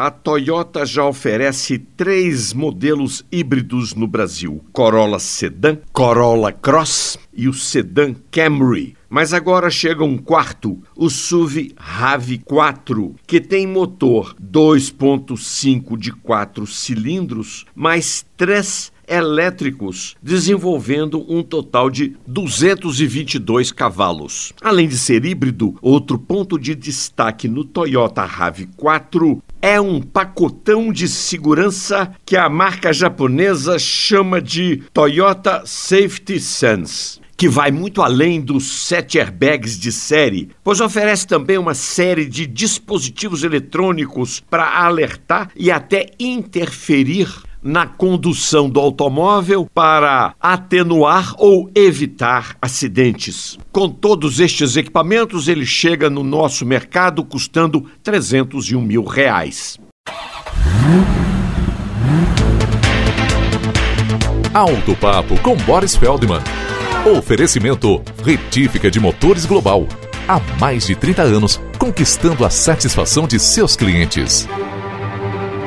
A Toyota já oferece três modelos híbridos no Brasil: Corolla Sedan, Corolla Cross e o Sedan Camry. Mas agora chega um quarto, o SUV RAV4, que tem motor 2.5 de 4 cilindros, mais três elétricos, desenvolvendo um total de 222 cavalos. Além de ser híbrido, outro ponto de destaque no Toyota RAV4 é um pacotão de segurança que a marca japonesa chama de Toyota Safety Sense que vai muito além dos sete airbags de série, pois oferece também uma série de dispositivos eletrônicos para alertar e até interferir na condução do automóvel para atenuar ou evitar acidentes. Com todos estes equipamentos, ele chega no nosso mercado custando 301 mil reais. Alto Papo com Boris Feldman. Oferecimento Retífica de Motores Global. Há mais de 30 anos, conquistando a satisfação de seus clientes.